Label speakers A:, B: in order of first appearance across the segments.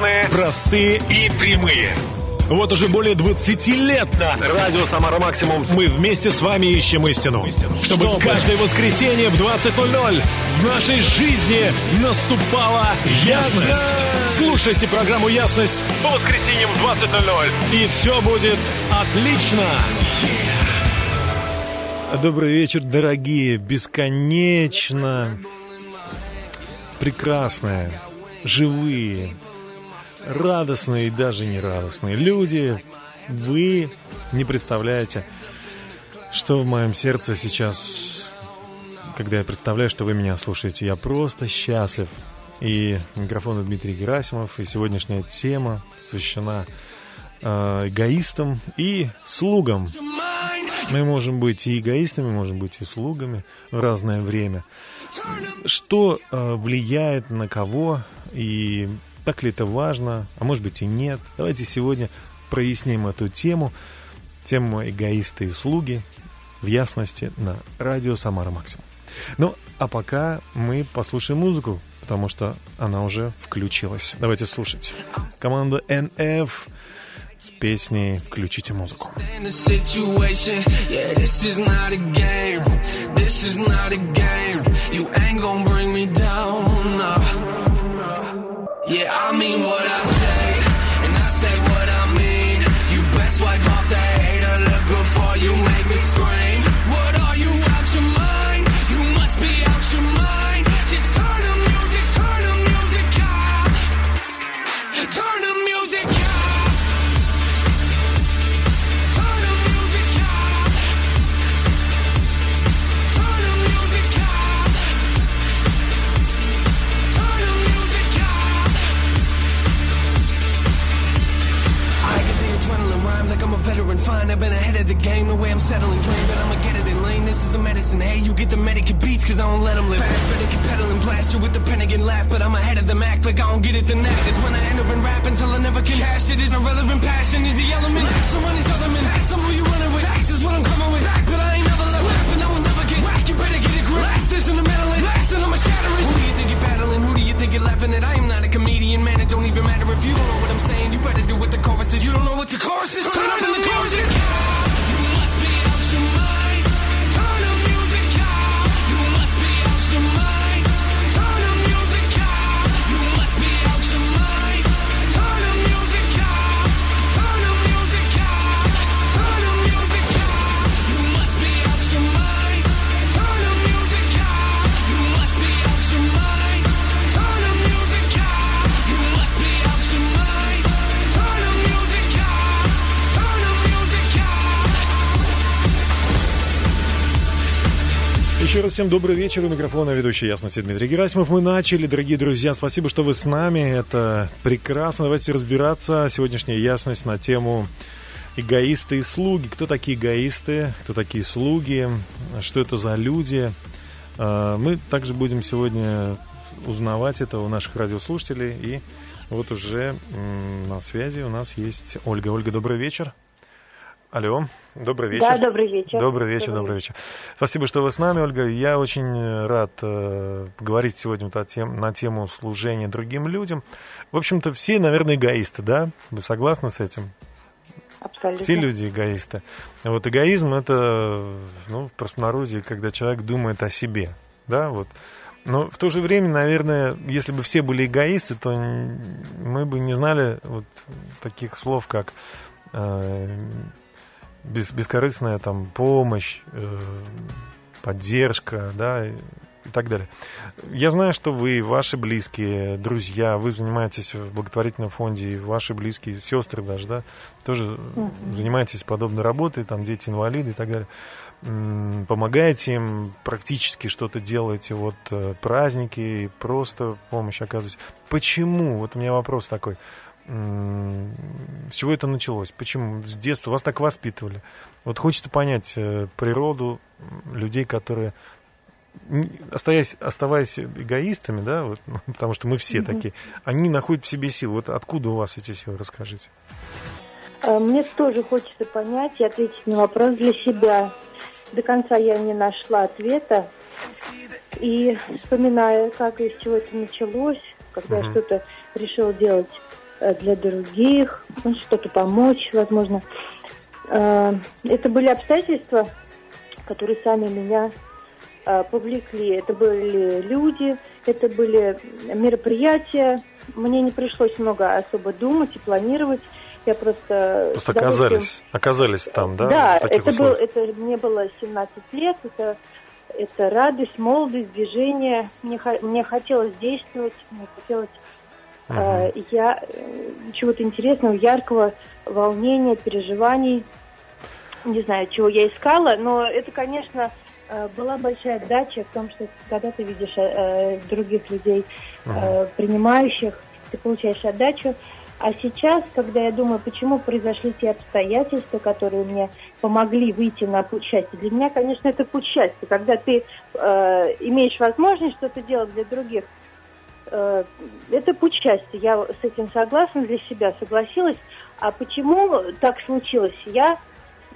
A: Бесплатные, простые и прямые. Вот уже более 20 лет на
B: Радио Самара Максимум.
A: мы вместе с вами ищем истину. Чтобы каждое воскресенье в 20.00 в нашей жизни наступала ясность. Слушайте программу «Ясность»
B: По воскресеньям в 20.00.
A: и все будет отлично. Добрый вечер, дорогие, бесконечно прекрасные, живые, радостные и даже не радостные люди. Вы не представляете, что в моем сердце сейчас, когда я представляю, что вы меня слушаете. Я просто счастлив. И микрофон Дмитрий Герасимов, и сегодняшняя тема посвящена э, эгоистам и слугам. Мы можем быть и эгоистами, можем быть и слугами в разное время. Что э, влияет на кого и так ли это важно, а может быть и нет. Давайте сегодня проясним эту тему, тему эгоисты и слуги в ясности на радио Самара Максимум. Ну, а пока мы послушаем музыку, потому что она уже включилась. Давайте слушать. Команда NF с песней «Включите музыку».
C: This is not a game. You ain't gonna bring me down. No. Yeah, I mean what I say, and I say what I mean. You best wipe off the settling dream, but I'ma get it in lane. This is a medicine. Hey, you get the medicate beats, cause I don't let them live. Fast, better keep pedaling, blast you with the pen again, laugh. But I'm ahead of the Mac, like I don't get it the knack. Is when I end up in rap until I never can cash it. Is irrelevant passion, is the element. So run these other men. Some who you running with. Facts is what I'm coming with. Back, but I ain't never left. Slap, and I will never get whack. You better get a grip. Last this in the metal. Last and I'ma shatter it. Who do you think you're battling? Who do you think you're laughing at? I am not a comedian, man. It don't even matter if you don't know what I'm saying. You better do what the chorus is. You don't know what the chorus is. Turn up in the chorus
A: Еще раз всем добрый вечер. У микрофона ведущий Ясности Дмитрий Герасимов. Мы начали, дорогие друзья. Спасибо, что вы с нами. Это прекрасно. Давайте разбираться. Сегодняшняя ясность на тему эгоисты и слуги. Кто такие эгоисты, кто такие слуги, что это за люди. А, Мы также будем сегодня узнавать это у наших радиослушателей. И вот уже на связи у нас есть Ольга. Ольга, добрый вечер. Алло, добрый вечер.
D: Да, добрый вечер.
A: Добрый вечер, добрый вечер. Спасибо, что вы с нами, Ольга. Я очень э, рад э, поговорить сегодня о тем, на тему служения другим людям. В общем-то, все, наверное, эгоисты, да? Вы согласны с этим?
D: Абсолютно.
A: Все люди эгоисты. Вот эгоизм это, ну, в простонародье, когда человек думает о себе, да, вот. Но в то же время, наверное, если бы все были эгоисты, то мы бы не знали вот таких слов, как э, бес- бескорыстная там помощь, э, поддержка, да, и и так далее. Я знаю, что вы, ваши близкие, друзья, вы занимаетесь в благотворительном фонде, и ваши близкие, сестры даже, да, тоже занимаетесь подобной работой, там дети инвалиды и так далее. М, Помогаете им, практически что-то делаете, вот э, праздники, просто помощь оказываете. Почему? Вот у меня вопрос такой. С чего это началось? Почему? С детства вас так воспитывали. Вот хочется понять э, природу людей, которые н- оставаясь, эгоистами, да, вот, ну, потому что мы все такие, они находят в себе силы. Вот откуда у вас эти силы, расскажите.
D: Э, Мне тоже хочется понять и ответить на вопрос для себя. До конца я не нашла ответа. И вспоминая, как и с чего это началось, когда я что-то решила делать для других, ну, что-то помочь, возможно. Э, Это были обстоятельства, которые сами меня э, повлекли. Это были люди, это были мероприятия. Мне не пришлось много особо думать и планировать. Я просто...
A: Просто оказались, оказались там, да?
D: да, это, был,
A: условиях?
D: это мне было 17 лет, это, это радость, молодость, движение. Мне, мне хотелось действовать, мне хотелось э, я, э, чего-то интересного, яркого, волнения, переживаний. Не знаю, чего я искала, но это, конечно, э, была большая отдача в том, что когда ты видишь э, других людей, э, принимающих, ты получаешь отдачу. А сейчас, когда я думаю, почему произошли те обстоятельства, которые мне помогли выйти на путь счастья, для меня, конечно, это путь счастья. Когда ты э, имеешь возможность что-то делать для других, это путь счастья. Я с этим согласна для себя, согласилась. А почему так случилось? Я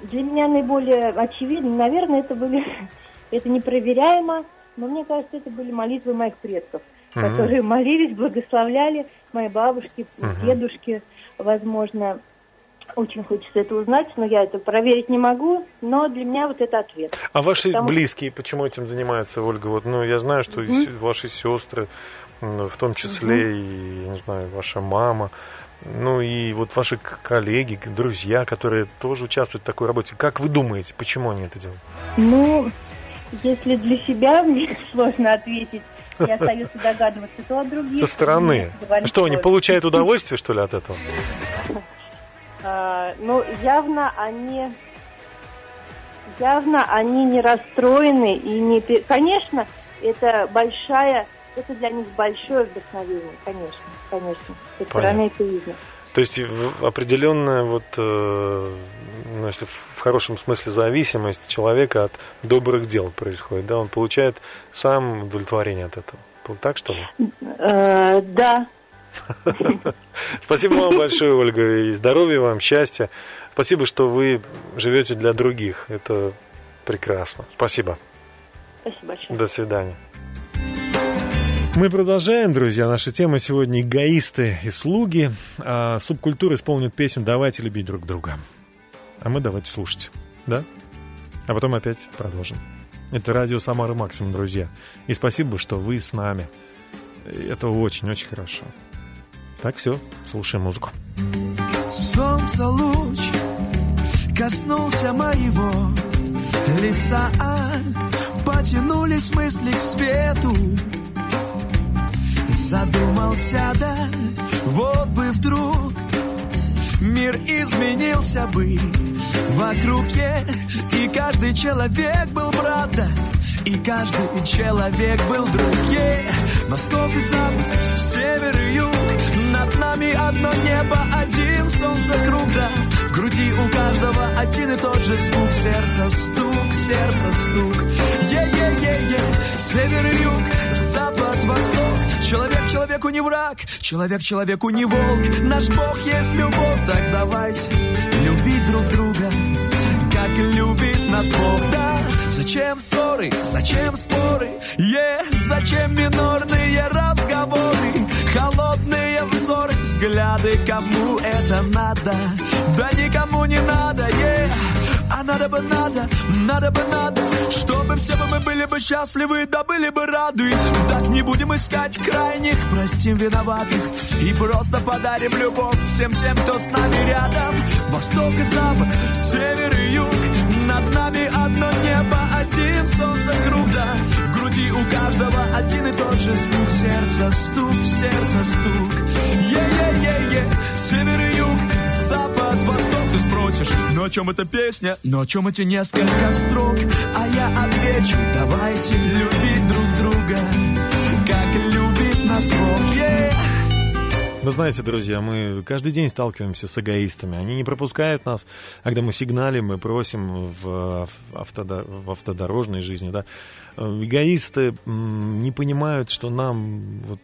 D: для меня наиболее очевидно, наверное, это были, это непроверяемо, но мне кажется, это были молитвы моих предков,
A: Мгм.
D: которые молились, благословляли мои бабушки, дедушки, возможно. Очень хочется это узнать, но я это проверить не могу, но для меня вот это ответ.
A: А ваши
D: Потому-
A: близкие почему этим занимаются, Ольга? Вот, ну, я знаю, что с- ваши сестры, в том числе и, я не знаю, ваша мама, ну и вот ваши коллеги, друзья, которые тоже участвуют в такой работе. Как вы думаете, почему они это делают?
D: Ну, если для себя мне сложно ответить, я остается догадываться, то от других.
A: Со стороны.
D: говорить
A: Что, они получают удовольствие, что ли, от этого?
D: А, ну, явно они... Явно они не расстроены и не... Конечно, это большая... Это для них большое вдохновение, конечно, конечно. Со стороны это видно.
A: То есть в- определенная вот, э, ну, если в хорошем смысле зависимость человека от добрых дел происходит, да, он получает сам удовлетворение от этого. Так что ли?
D: Э, да,
A: Спасибо вам большое, Ольга, и здоровья вам, счастья. Спасибо, что вы живете для других. Это прекрасно. Спасибо.
D: спасибо большое.
A: До свидания. Мы продолжаем, друзья. Наша тема сегодня эгоисты и слуги. А субкультура исполнит песню «Давайте любить друг друга». А мы давайте слушать. Да? А потом опять продолжим. Это радио Самары Максимум, друзья. И спасибо, что вы с нами. Это очень-очень хорошо. Так, все, слушаем музыку.
E: Солнце луч коснулся моего лица Потянулись мысли к свету Задумался, да, вот бы вдруг Мир изменился бы вокруг И каждый человек был брат, да, И каждый человек был друг. Е. Восток и запад, север и юг. Над нами одно небо, один солнце круг, да? В груди у каждого один и тот же звук. Сердце стук, сердце стук. Е-е-е-е, север и юг, запад, восток человеку не враг, человек человеку не волк. Наш Бог есть любовь, так давайте любить друг друга Как любит нас Бог, да Зачем ссоры, зачем споры, е, зачем минорные разговоры Холодные взоры, взгляды, кому это надо? Да никому не надо, е, а надо бы надо, надо бы надо Чтобы все бы мы были бы счастливы, да были бы рады. Так не будем искать крайних, простим виноватых И просто подарим любовь всем тем, кто с нами рядом. Восток и запад, север и юг Над нами одно небо, один солнце круг, да. В груди у каждого один и тот же звук Сердце стук, сердце стук. Е-е-е-е, север и юг, запад, Ты спросишь, ну о чем эта песня? Ну о чем эти несколько строк? А я отвечу, давайте любить друг друга Как любит нас Бог.
A: Вы знаете, друзья, мы каждый день сталкиваемся с эгоистами. Они не пропускают нас, а когда мы сигналим, мы просим в, автодо- в автодорожной жизни. Да. Эгоисты не понимают, что нам вот,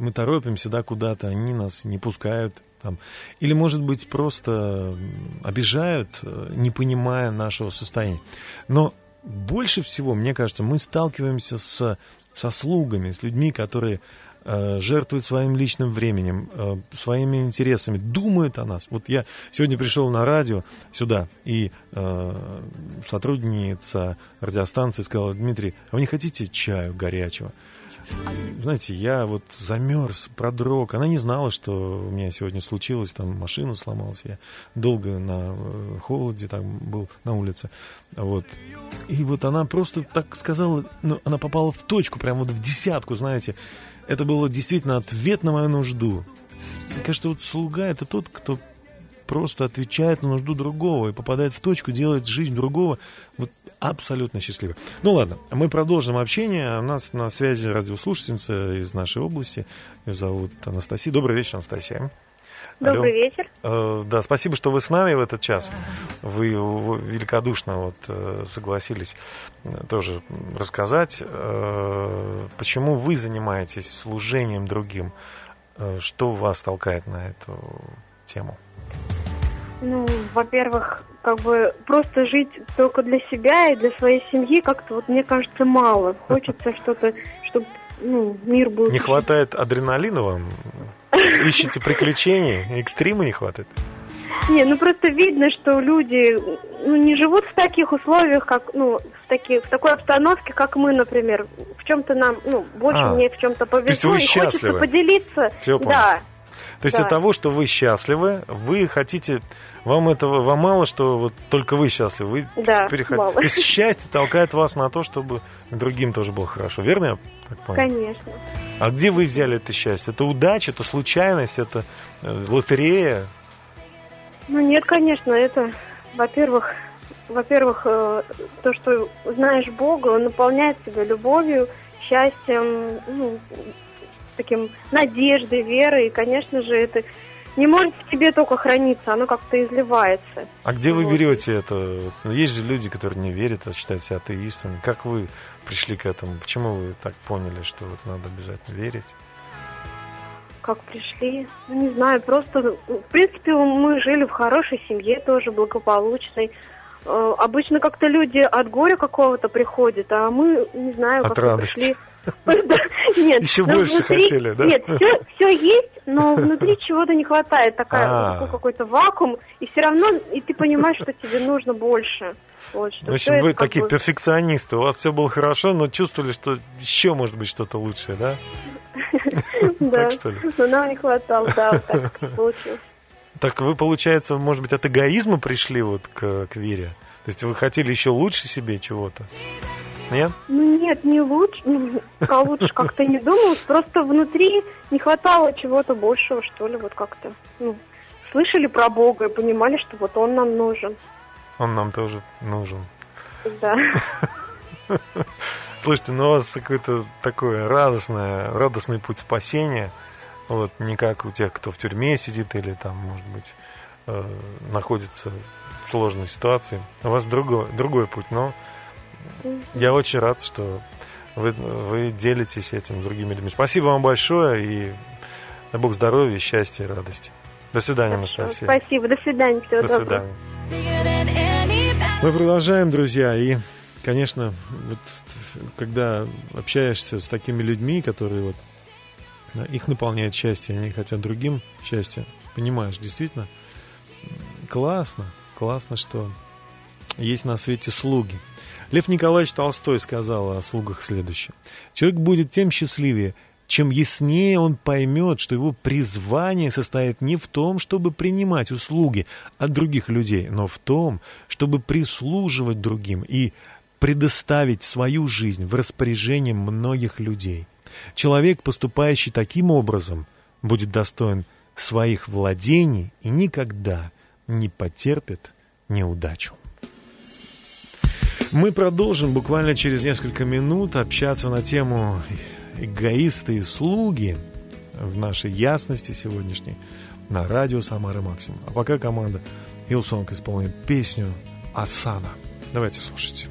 A: мы торопимся да, куда-то, они нас не пускают. Там. Или, может быть, просто обижают, э, не понимая нашего состояния. Но больше всего, мне кажется, мы сталкиваемся с, со слугами, с людьми, которые э, жертвует своим личным временем, э, своими интересами, думает о нас. Вот я сегодня пришел на радио сюда, и сотрудница радиостанции сказала, Дмитрий, а вы не хотите чаю горячего? Знаете, я вот замерз, продрог. Она не знала, что у меня сегодня случилось, там машина сломалась. Я долго на э, холоде там был на улице. Вот. И вот она просто так сказала, ну, она попала в точку, прям вот в десятку, знаете. Это было действительно ответ на мою нужду. Мне кажется, вот слуга это тот, кто просто отвечает на нужду другого и попадает в точку, делает жизнь другого вот абсолютно счастливой. Ну ладно, мы продолжим общение. У нас на связи радиослушательница из нашей области. Ее зовут Анастасия. Добрый вечер, Анастасия.
F: Добрый Алло. вечер.
A: Э, да, спасибо, что вы с нами в этот час. Вы великодушно вот э, согласились э, тоже рассказать, э, почему вы занимаетесь служением другим, э, что вас толкает на эту тему.
F: Ну, во-первых, как бы просто жить только для себя и для своей семьи как-то вот мне кажется мало. Хочется что-то, чтобы ну, мир был.
A: Не хватает адреналина вам? Ищете приключений? Экстрима не хватает?
F: Не, ну просто видно, что люди ну, не живут в таких условиях, как, ну, в, таких, в такой обстановке, как мы, например. В чем-то нам, ну, больше а, мне в чем-то повезло. То есть
A: вы счастливы?
F: хочется поделиться.
A: Все да. То есть да. от того, что вы счастливы, вы хотите, вам этого, вам мало, что вот только вы счастливы,
F: вы да,
A: переходите. Мало. То есть счастье толкает вас на то, чтобы другим тоже было хорошо, верно я так понял?
F: Конечно.
A: А где вы взяли это счастье? Это удача, это случайность, это э, лотерея?
F: Ну нет, конечно, это, во-первых, во-первых, э, то, что знаешь Бога, Он наполняет тебя любовью, счастьем, ну, таким надеждой, верой. И, конечно же, это не может в тебе только храниться, оно как-то изливается.
A: А где вы берете это? Есть же люди, которые не верят, а считают себя атеистами. Как вы пришли к этому? Почему вы так поняли, что вот надо обязательно верить?
F: Как пришли? Ну, не знаю, просто, в принципе, мы жили в хорошей семье тоже, благополучной. Э, обычно как-то люди от горя какого-то приходят, а мы, не знаю,
A: как пришли
F: Нет,
A: Еще больше хотели, да?
F: Нет, все, есть, но внутри чего-то не хватает, такая,
A: А.
F: такой какой-то вакуум, и все равно, и ты понимаешь, что тебе нужно больше. Вот,
A: В общем, вы такие перфекционисты. У вас все было хорошо, но чувствовали, что еще может быть что-то лучшее, да?
F: Да, но нам не хватало, да, вот так получилось.
A: Так вы, получается, может быть, от эгоизма пришли вот к, к вере? То есть вы хотели еще лучше себе чего-то? Нет?
F: Ну нет, не лучше, ну, про лучше как-то не думалось, просто внутри не хватало чего-то большего, что ли, вот как-то. Ну, слышали про Бога и понимали, что вот Он нам нужен.
A: Он нам тоже нужен.
F: Да.
A: Слушайте, ну у вас какой-то такой радостный, радостный путь спасения. Вот не как у тех, кто в тюрьме сидит или там, может быть, э, находится в сложной ситуации. У вас другой, другой путь, но я очень рад, что вы, вы делитесь этим с другими людьми. Спасибо вам большое и дай Бог здоровья, счастья и радости. До свидания, Анастасия.
F: Спасибо, до свидания, всего
A: До
F: доброго.
A: свидания. Мы продолжаем, друзья, и, конечно, вот когда общаешься с такими людьми, которые вот их наполняет счастье, они хотят другим счастья, понимаешь, действительно классно, классно, что есть на свете слуги. Лев Николаевич Толстой сказал о слугах следующее. Человек будет тем счастливее, чем яснее он поймет, что его призвание состоит не в том, чтобы принимать услуги от других людей, но в том, чтобы прислуживать другим и предоставить свою жизнь в распоряжение многих людей. Человек, поступающий таким образом, будет достоин своих владений и никогда не потерпит неудачу. Мы продолжим буквально через несколько минут общаться на тему эгоисты и слуги в нашей ясности сегодняшней на радио Самара Максимум. А пока команда Hillsong исполнит песню Асана. Давайте слушайте.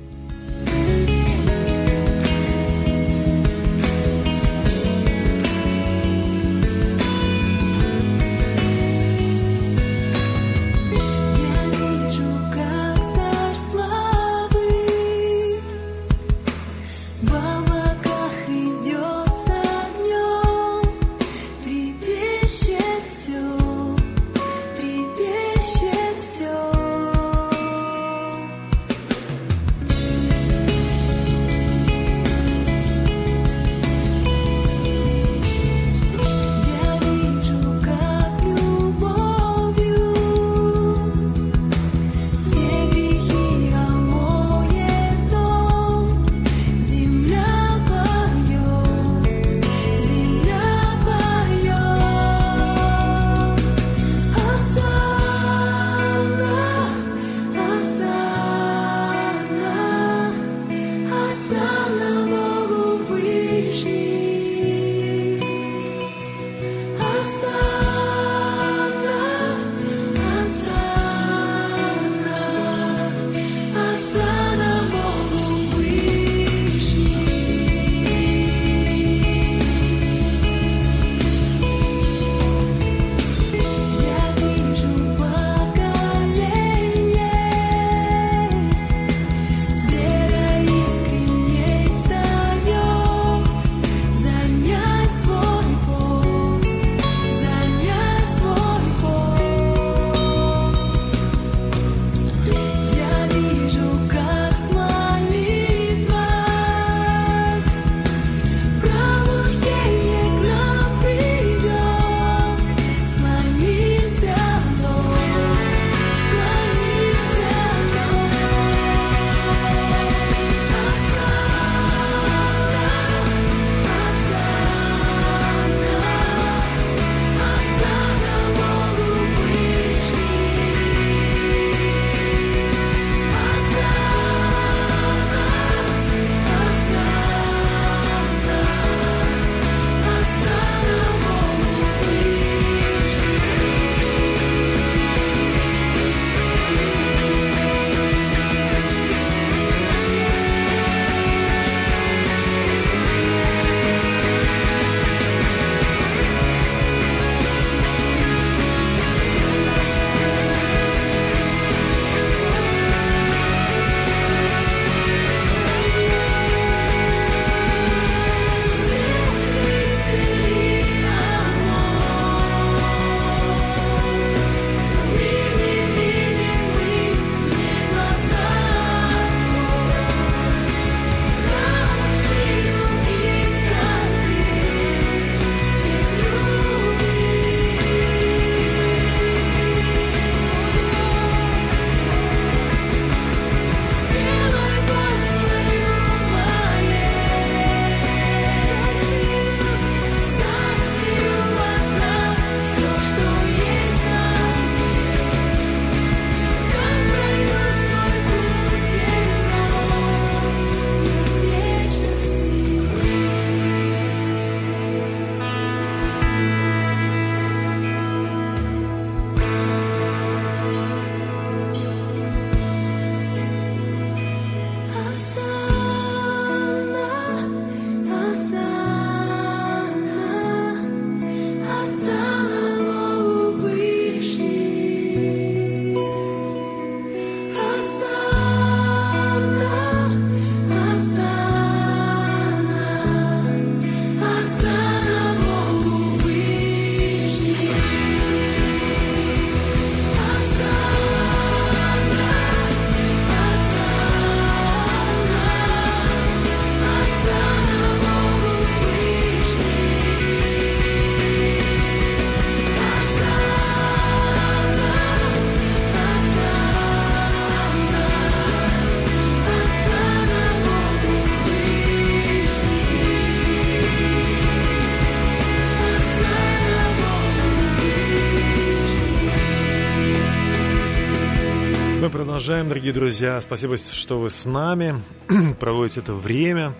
A: Продолжаем, дорогие друзья. Спасибо, что вы с нами. Проводите это время.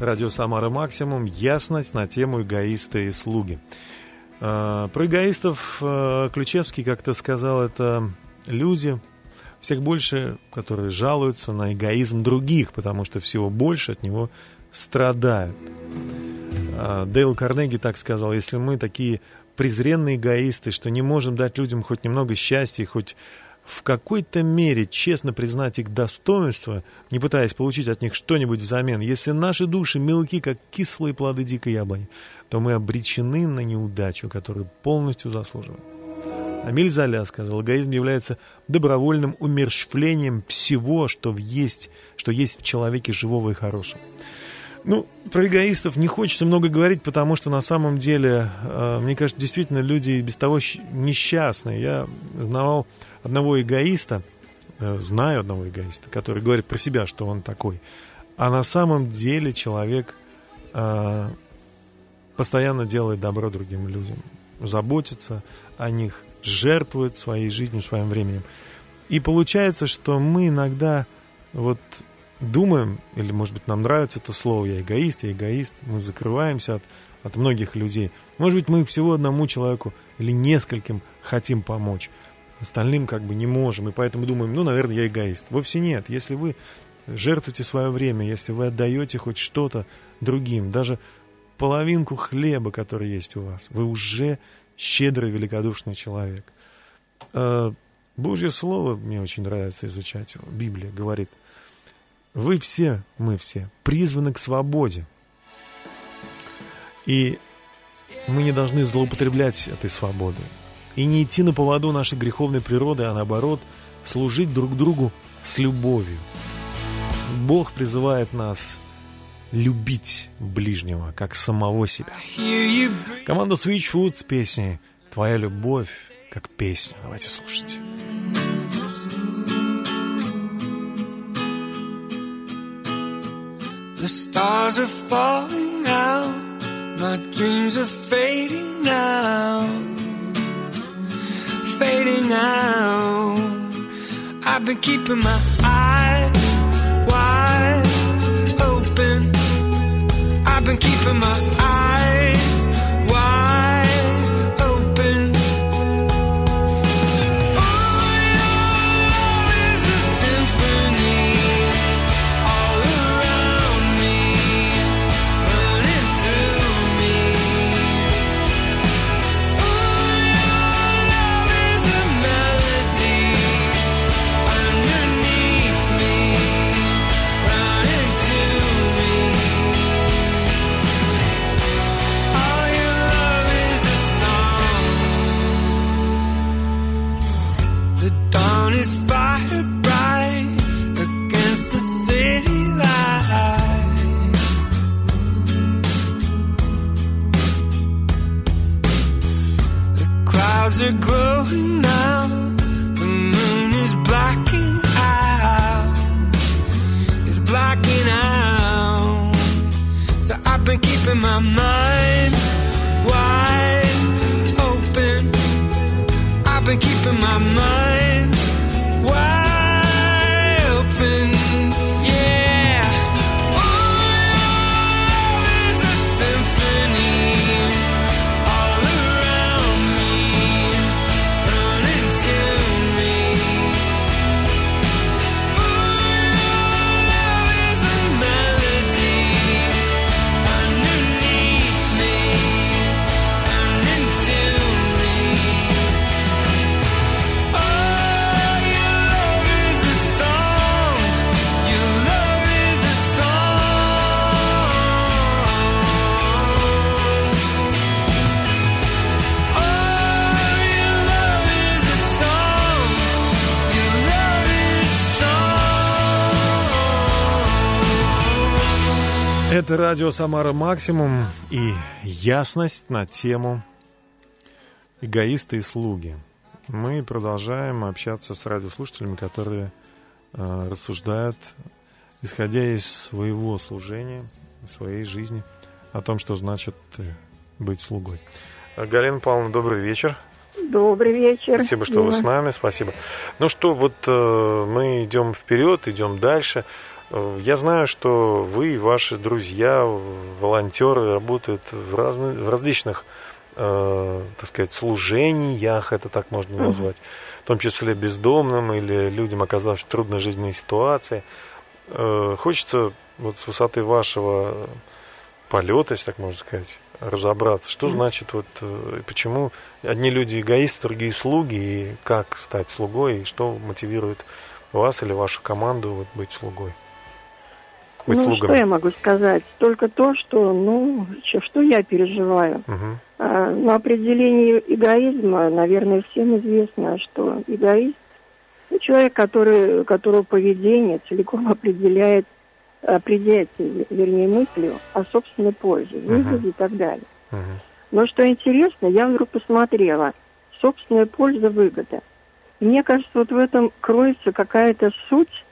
A: Радио «Самара Максимум». Ясность на тему эгоисты и слуги. А, Про эгоистов а, Ключевский как-то сказал, это люди, всех больше, которые жалуются на эгоизм других, потому что всего больше от него страдают. А, Дейл Карнеги так сказал, если мы такие презренные эгоисты, что не можем дать людям хоть немного счастья, хоть в какой-то мере честно признать их достоинство, не пытаясь получить от них что-нибудь взамен, если наши души мелки, как кислые плоды дикой яблони, то мы обречены на неудачу, которую полностью заслуживаем. Амиль Золя сказал, эгоизм является добровольным умерщвлением всего, что есть, что есть в человеке живого и хорошего. Ну, про эгоистов не хочется много говорить, потому что на самом деле, э, мне кажется, действительно люди без того несчастные. Я знавал одного эгоиста, э, знаю одного эгоиста, который говорит про себя, что он такой. А на самом деле человек э, постоянно делает добро другим людям, заботится о них, жертвует своей жизнью, своим временем. И получается, что мы иногда вот думаем, или, может быть, нам нравится это слово «я эгоист», «я эгоист», мы закрываемся от, от многих людей. Может быть, мы всего одному человеку или нескольким хотим помочь, остальным как бы не можем, и поэтому думаем, ну, наверное, я эгоист. Вовсе нет. Если вы жертвуете свое время, если вы отдаете хоть что-то другим, даже половинку хлеба, который есть у вас, вы уже щедрый, великодушный человек. Э, Божье Слово мне очень нравится изучать. Библия говорит, вы все, мы все, призваны к свободе. И мы не должны злоупотреблять этой свободой. И не идти на поводу нашей греховной природы, а наоборот, служить друг другу с любовью. Бог призывает нас любить ближнего, как самого себя. Команда Switchfoot с песней «Твоя любовь как песня». Давайте слушать.
G: The stars are falling out. My dreams are fading now. Fading out. I've been keeping my eyes wide open. I've been keeping my eyes The dawn is fire bright against the city light. The clouds are growing now. The moon is blacking out. Out. So I've been keeping my mind
A: Это радио «Самара Максимум» и ясность на тему эгоисты и слуги. Мы продолжаем общаться с радиослушателями, которые э, рассуждают, исходя из своего служения, своей жизни, о том, что значит э, быть слугой. Галина Павловна, добрый вечер.
H: Добрый вечер.
A: Спасибо, что вы
H: Дима.
A: с нами, спасибо. Ну что, вот э, мы идем вперед, идем дальше. Э, Я знаю, что вы и ваши друзья, волонтеры работают в, разных, в различных, э, так сказать, служениях, это так можно назвать, в том числе бездомным или людям, оказавшимся в трудной жизненной ситуации. Э, Хочется вот с высоты вашего полета, если так можно сказать, разобраться, что значит вот, э, почему одни люди эгоисты, другие слуги, и как стать слугой, и что мотивирует вас или вашу команду вот быть слугой,
H: ну, что я могу сказать? Только то, что, ну, что я переживаю.
A: Мгм.
H: А, на определение эгоизма, наверное, всем известно, что эгоист человек, который, которого поведение целиком определяет, определяется, вернее, мыслью о собственной пользе, выгоде и так далее.
A: Мгм.
H: Но что интересно, я вдруг посмотрела, собственная польза, выгода. Мне кажется, вот в этом кроется какая-то суть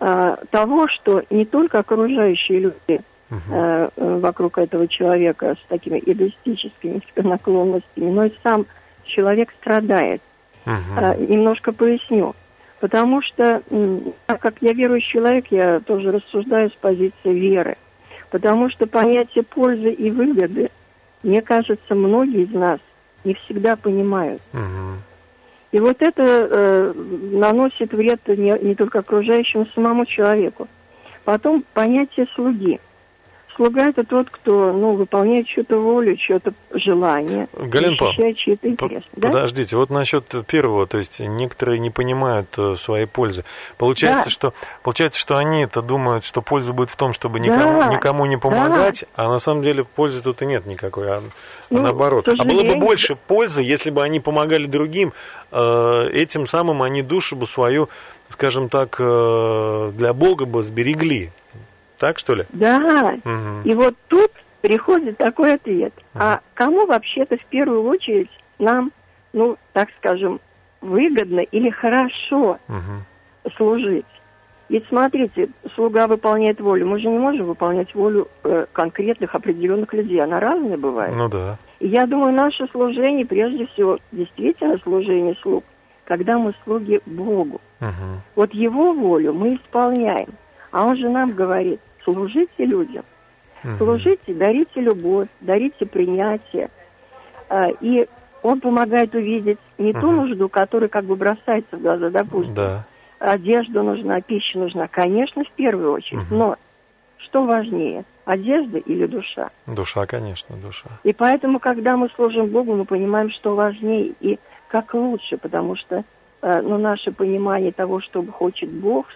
H: а, того, что не только окружающие люди э, э, вокруг этого человека с такими эгоистическими наклонностями, но и сам человек страдает. А, немножко поясню. Потому что, так как я верующий человек, я тоже рассуждаю с позиции веры. Потому что понятие пользы и выгоды, мне кажется, многие из нас не всегда понимают.
A: Мгм.
H: И вот это э, наносит вред не, не только окружающему, самому человеку. Потом понятие слуги. Слуга это тот, кто ну, выполняет чью-то волю, чье-то желание,
A: Павловна,
H: защищает чьи-то интересы. Да?
A: Подождите, вот насчет первого, то есть некоторые не понимают э, своей пользы. Получается,
H: Да.
A: что получается, что они это думают, что польза будет в том, чтобы никому,
H: Да,
A: никому не помогать, а на самом деле пользы тут и нет никакой, а, а
H: Ну,
A: наоборот.
H: к
A: А было бы больше пользы, если бы они помогали другим, э, этим самым они душу бы свою, скажем так, э, для Бога бы сберегли. Так что ли?
H: Да,
A: Мгм.
H: и вот тут приходит такой ответ. А кому вообще-то в первую очередь нам, ну, так скажем, выгодно или хорошо
A: Мгм.
H: служить? Ведь смотрите, слуга выполняет волю. Мы же не можем выполнять волю э, конкретных определенных людей. Она разная бывает.
A: Ну да.
H: И я думаю, наше служение, прежде всего, действительно служение слуг, когда мы слуги Богу.
A: Мгм.
H: Вот Его волю мы исполняем. А Он же нам говорит, служите людям.
A: Мгм.
H: Служите, дарите любовь, дарите принятие. А, И он помогает увидеть не ту
A: Мгм.
H: нужду, которая как бы бросается в глаза, допустим.
A: Да.
H: Одежда нужна, пища нужна, конечно, в первую очередь.
A: Мгм.
H: Но что важнее, одежда или душа?
A: Душа, конечно, душа.
H: И поэтому, когда мы служим Богу, мы понимаем, что важнее и как лучше, потому что э, ну, наше понимание того, что хочет Бог,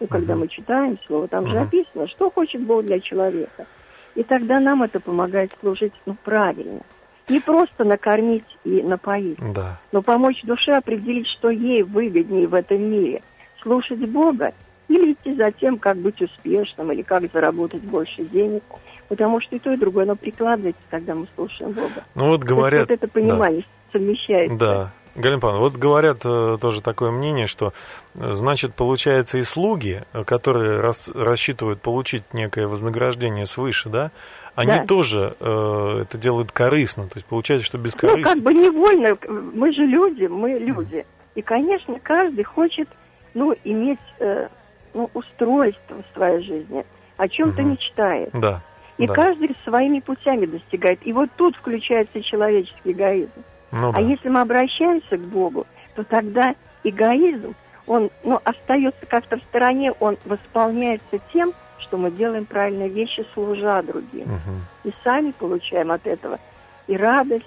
H: ну, когда мы читаем Слово, там же
A: Мгм.
H: написано, что хочет Бог для человека. И тогда нам это помогает служить ну, правильно. Не просто накормить и напоить,
A: Да.
H: но помочь душе определить, что ей выгоднее в этом мире. Слушать Бога или идти за тем, как быть успешным, или как заработать больше денег. Потому что и то, и другое, оно прикладывается, когда мы слушаем Бога.
A: Ну вот
H: То есть
A: говорят...
H: вот это понимание совмещается.
A: Да. Галина Павловна, вот говорят э, тоже такое мнение, что, э, значит, получается, и слуги, э, которые рас- рассчитывают получить некое вознаграждение свыше, да, они
H: Да.
A: тоже э, это делают корыстно. То есть получается, что без
H: Ну,
A: корысти.
H: как бы невольно, мы же люди, мы люди. И, конечно, каждый хочет, ну, иметь, э, ну, устройство в своей жизни, о чем-то
A: Мгм.
H: мечтает.
A: Да.
H: И
A: да.
H: каждый своими путями достигает. И вот тут включается человеческий эгоизм.
A: Ну,
H: А
A: да.
H: если мы обращаемся к Богу, то тогда эгоизм, он ну, остается как-то в стороне, он восполняется тем, что мы делаем правильные вещи, служа другим.
A: Мгм.
H: И сами получаем от этого и радость,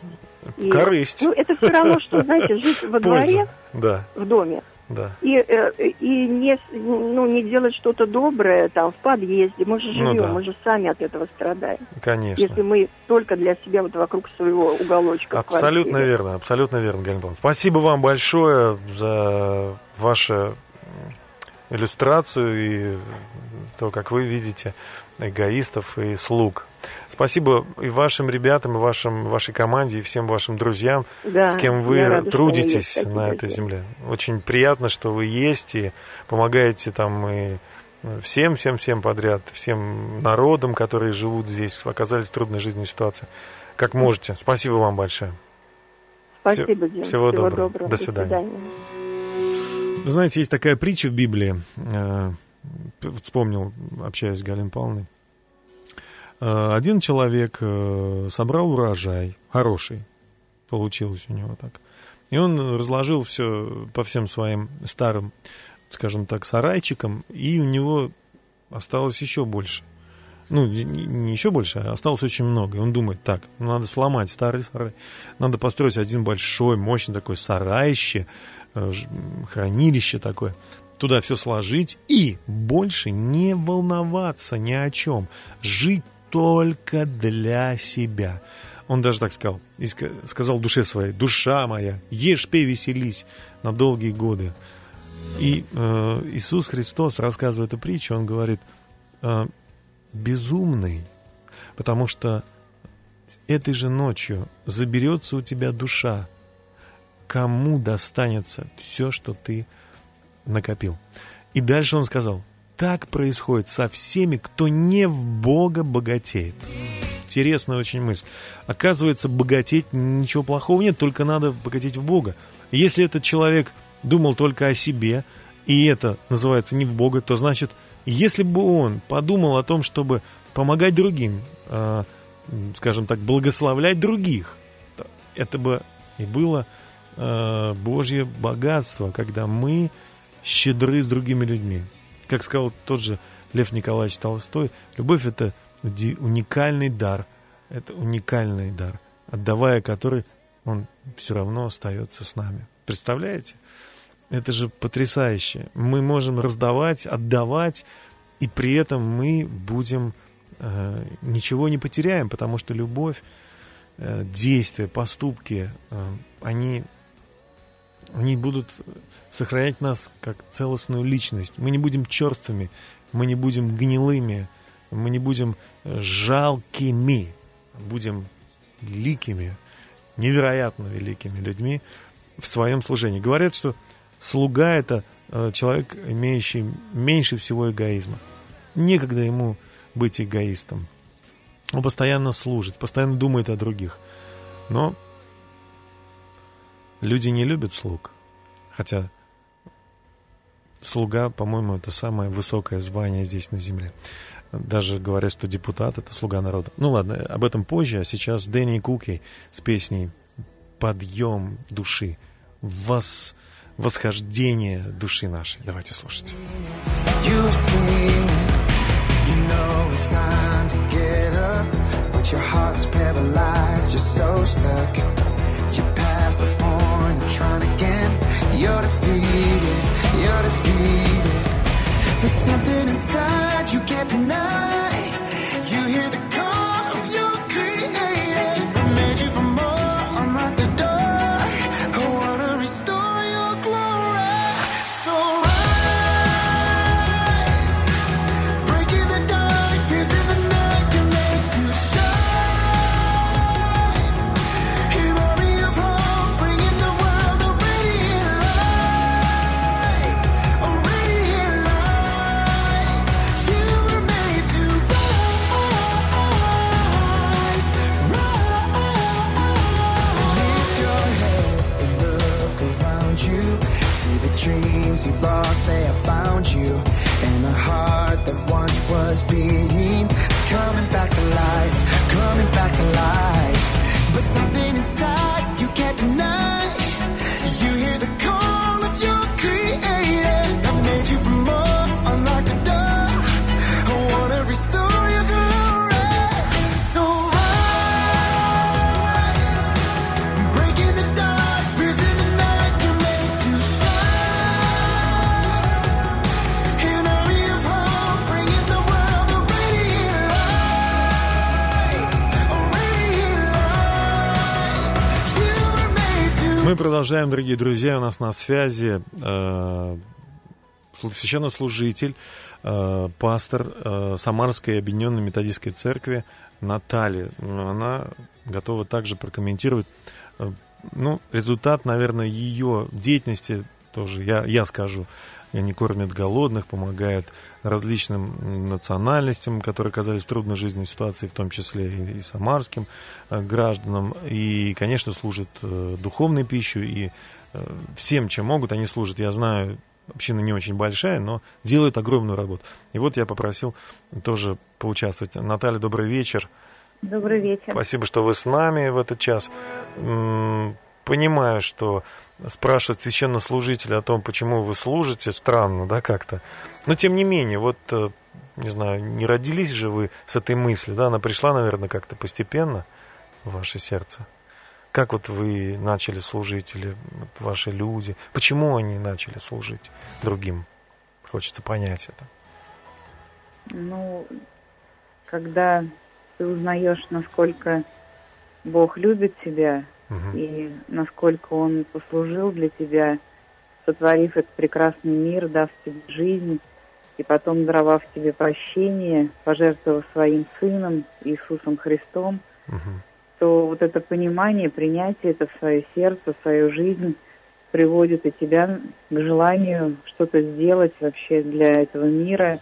H: и...
A: Корысть.
H: Ну, это все равно, что, знаете, жить во дворе,
A: Да,
H: в доме,
A: да.
H: и, э, и не, ну, не делать что-то доброе там в подъезде. Мы же
A: Ну
H: живем,
A: да.
H: мы же сами от этого страдаем.
A: Конечно.
H: Если мы только для себя вот вокруг своего уголочка.
A: Абсолютно верно, абсолютно верно, Галина. Спасибо вам большое за вашу м, иллюстрацию и то, как вы видите эгоистов и слуг. Спасибо и вашим ребятам, и вашим, вашей команде, и всем вашим друзьям,
H: Да,
A: с кем вы
H: рада,
A: трудитесь
H: есть
A: на этой земле. Очень приятно, что вы есть и помогаете там и всем, всем, всем подряд, всем народам, которые живут здесь, оказались в трудной жизненной ситуации. Как можете. Спасибо вам большое.
H: Спасибо, Дим.
A: всего доброго. До свидания. Вы знаете, есть такая притча в Библии. э, Вспомнил, общаясь с Галиной Павловной. Э, Один человек э, собрал урожай, хороший, получилось у него так. И он разложил все по всем своим старым, скажем так, сарайчикам, и у него осталось еще больше. Ну, не- еще больше, а осталось очень много. И он думает, так, ну, надо сломать старый сарай, надо построить один большой, мощный такой сарайище, э, хранилище такое, туда все сложить и больше не волноваться ни о чем, жить только для себя. Он даже так сказал, сказал душе своей, душа моя, ешь, пей, веселись на долгие годы. И э, Иисус Христос, рассказывая эту притчу, он говорит, э, безумный, потому что этой же ночью заберется у тебя душа, кому достанется все, что ты накопил. И дальше он сказал, так происходит со всеми, кто не в Бога богатеет. Интересная очень мысль. Оказывается, богатеть ничего плохого нет, только надо богатеть в Бога. Если этот человек думал только о себе, и это называется не в Бога, то значит, если бы он подумал о том, чтобы помогать другим, м, скажем так, благословлять других, то это бы и было э, Божье богатство, когда мы щедры с другими людьми. Как сказал тот же Лев Николаевич Толстой, любовь это уникальный дар, это уникальный дар, отдавая который он все равно остается с нами. Представляете? Это же потрясающе. Мы можем раздавать, отдавать, и при этом мы будем э, ничего не потеряем, потому что любовь, э, действия, поступки, э, они, они будут сохранять нас как целостную личность. Мы не будем черствыми, мы не будем гнилыми, мы не будем э, жалкими, будем великими, невероятно великими людьми в своем служении. Говорят, что слуга это э, человек, имеющий меньше всего эгоизма. Некогда ему быть эгоистом. Он постоянно служит, постоянно думает о других. Но люди не любят слуг. Хотя слуга, по-моему, это самое высокое звание здесь на земле. Даже говорят, что депутат это слуга народа. Ну ладно, об этом позже, а сейчас Дэнни Куки с песней «Подъем души», вос, восхождение души нашей. Давайте слушать.
I: You've point of trying again. You're defeated, you're defeated. There's something inside you can't deny. You hear the
A: продолжаем, дорогие друзья, у нас на связи э, слу- священнослужитель, э, пастор э, Самарской объединенной методистской церкви Наталья. Она готова также прокомментировать э, ну, результат, наверное, ее деятельности тоже, я, я скажу, они кормят голодных, помогают различным национальностям, которые оказались в трудной жизненной ситуации, в том числе и, и самарским э, гражданам. И, конечно, служат э, духовной пищей и э, всем, чем могут, они служат. Я знаю, община не очень большая, но делают огромную работу. И вот я попросил тоже поучаствовать. Наталья, добрый вечер.
J: Добрый вечер.
A: Спасибо, что вы с нами в этот час. Понимаю, что спрашивать священнослужителя о том, почему вы служите, странно, да, как-то. Но тем не менее, вот, э, не знаю, не родились же вы с этой мыслью, да, она пришла, наверное, как-то постепенно в ваше сердце. Как вот вы начали служить, или вот ваши люди, почему они начали служить другим? Хочется понять это.
J: Ну, когда ты узнаешь, насколько Бог любит тебя И насколько Он послужил для тебя, сотворив этот прекрасный мир, дав тебе жизнь, и потом даровав тебе прощение, пожертвовав своим Сыном Иисусом Христом,
A: Мгм.
J: то вот это понимание, принятие это в свое сердце, в свою жизнь приводит и тебя к желанию что-то сделать вообще для этого мира,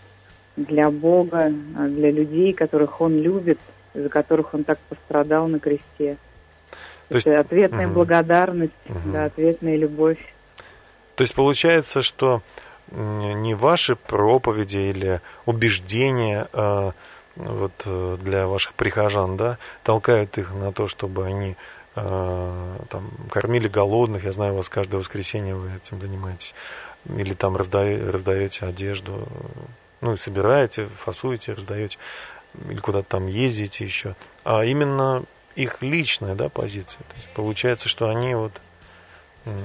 J: для Бога, а, для людей, которых Он любит, за которых Он так пострадал на кресте.
A: То есть-
J: это ответная
A: Мгм.
J: благодарность,
A: Мгм.
J: да, ответная любовь.
A: То есть получается, что не ваши проповеди или убеждения э, вот, э, для ваших прихожан, да, толкают их на то, чтобы они э, там, кормили голодных. Я знаю, у вас каждое воскресенье вы этим занимаетесь. Или там разда- раздаете одежду, ну и собираете, фасуете, раздаете, или куда-то там ездите еще. А именно их личная да, позиция. То есть получается, что они вот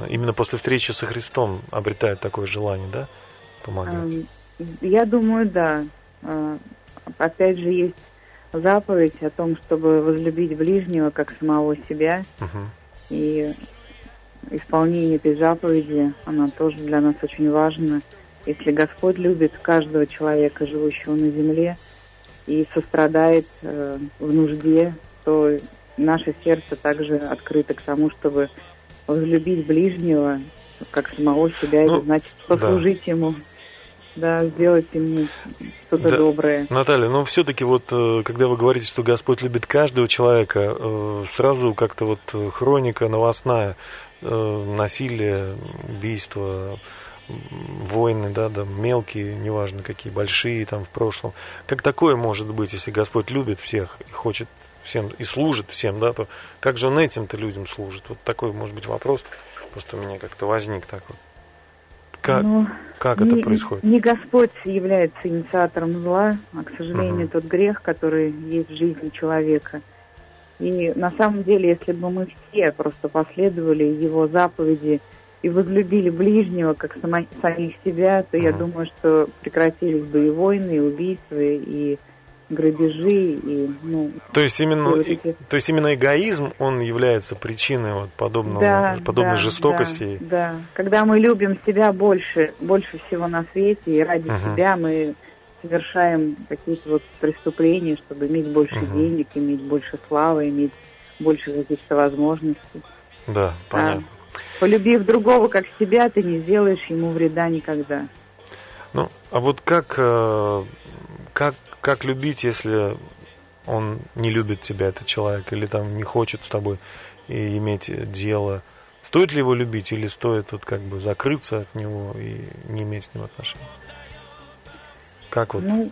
A: Именно после встречи со Христом обретают такое желание, да, помогать?
J: Эм, Я думаю, да. Э, Опять же, есть заповедь о том, чтобы возлюбить ближнего как самого себя.
A: Мгм.
J: И исполнение этой заповеди, она тоже для нас очень важна. Если Господь любит каждого человека, живущего на земле, и сострадает э, в нужде, то наше сердце также открыто к тому, чтобы возлюбить ближнего как самого себя,
A: Ну,
J: это значит послужить ему, да, сделать ему что-то
A: Да.
J: доброе.
A: Наталья, но все-таки вот, э, когда вы говорите, что Господь любит каждого человека, э, сразу как-то вот э, хроника новостная, насилие, убийства, м, войны, да, да, мелкие, неважно какие, большие там в прошлом. Как такое может быть, если Господь любит всех и хочет всем, и служит всем, да, то как же Он этим-то людям служит? Вот такой, может быть, вопрос просто у меня как-то возник так вот. Как,
J: Ну,
A: как это
J: не,
A: происходит?
J: Не Господь является инициатором зла, а, к сожалению,
A: Мгм.
J: тот грех, который есть в жизни человека. И на самом деле, если бы мы все просто последовали его заповеди и возлюбили ближнего, как сама- самих себя, то я
A: Мгм.
J: думаю, что прекратились бы и войны, и убийства, и грабежи, и, ну,
A: То есть именно,
J: вот эти-
A: то есть именно эгоизм, он является причиной вот подобного,
J: да,
A: подобной
J: да,
A: жестокости.
J: Да, да. Когда мы любим себя больше, больше всего на свете, и ради
A: Мгм.
J: себя мы совершаем какие-то вот преступления, чтобы иметь больше
A: Мгм.
J: денег, иметь больше славы, иметь больше каких-то возможностей.
A: Да, понятно.
J: Полюбив другого как себя, ты не сделаешь ему вреда никогда.
A: Ну, а вот как, э, как, как любить, если он не любит тебя, этот человек, или там не хочет с тобой и иметь дело? Стоит ли его любить, или стоит вот как бы закрыться от него и не иметь с ним отношений? Как вот?
J: Ну,